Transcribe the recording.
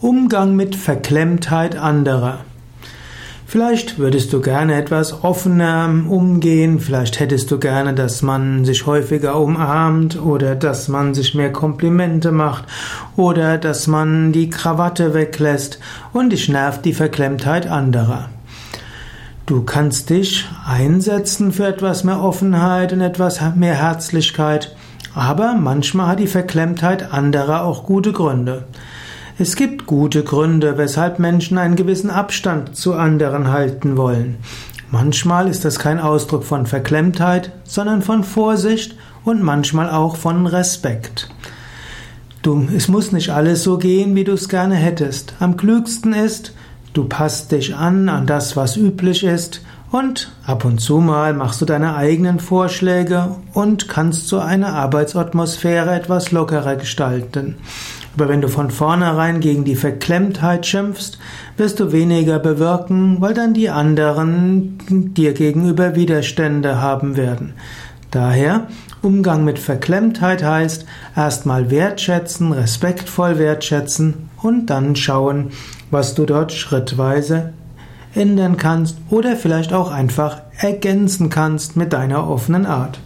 Umgang mit Verklemmtheit anderer. Vielleicht würdest du gerne etwas offener umgehen, vielleicht hättest du gerne, dass man sich häufiger umarmt oder dass man sich mehr Komplimente macht oder dass man die Krawatte weglässt und dich nervt die Verklemmtheit anderer. Du kannst dich einsetzen für etwas mehr Offenheit und etwas mehr Herzlichkeit, aber manchmal hat die Verklemmtheit anderer auch gute Gründe. Es gibt gute Gründe, weshalb Menschen einen gewissen Abstand zu anderen halten wollen. Manchmal ist das kein Ausdruck von Verklemmtheit, sondern von Vorsicht und manchmal auch von Respekt. Du, es muss nicht alles so gehen, wie du es gerne hättest. Am klügsten ist, du passt dich an an das, was üblich ist und ab und zu mal machst du deine eigenen Vorschläge und kannst so eine Arbeitsatmosphäre etwas lockerer gestalten. Aber wenn du von vornherein gegen die Verklemmtheit schimpfst, wirst du weniger bewirken, weil dann die anderen dir gegenüber Widerstände haben werden. Daher, Umgang mit Verklemmtheit heißt erstmal wertschätzen, respektvoll wertschätzen und dann schauen, was du dort schrittweise ändern kannst oder vielleicht auch einfach ergänzen kannst mit deiner offenen Art.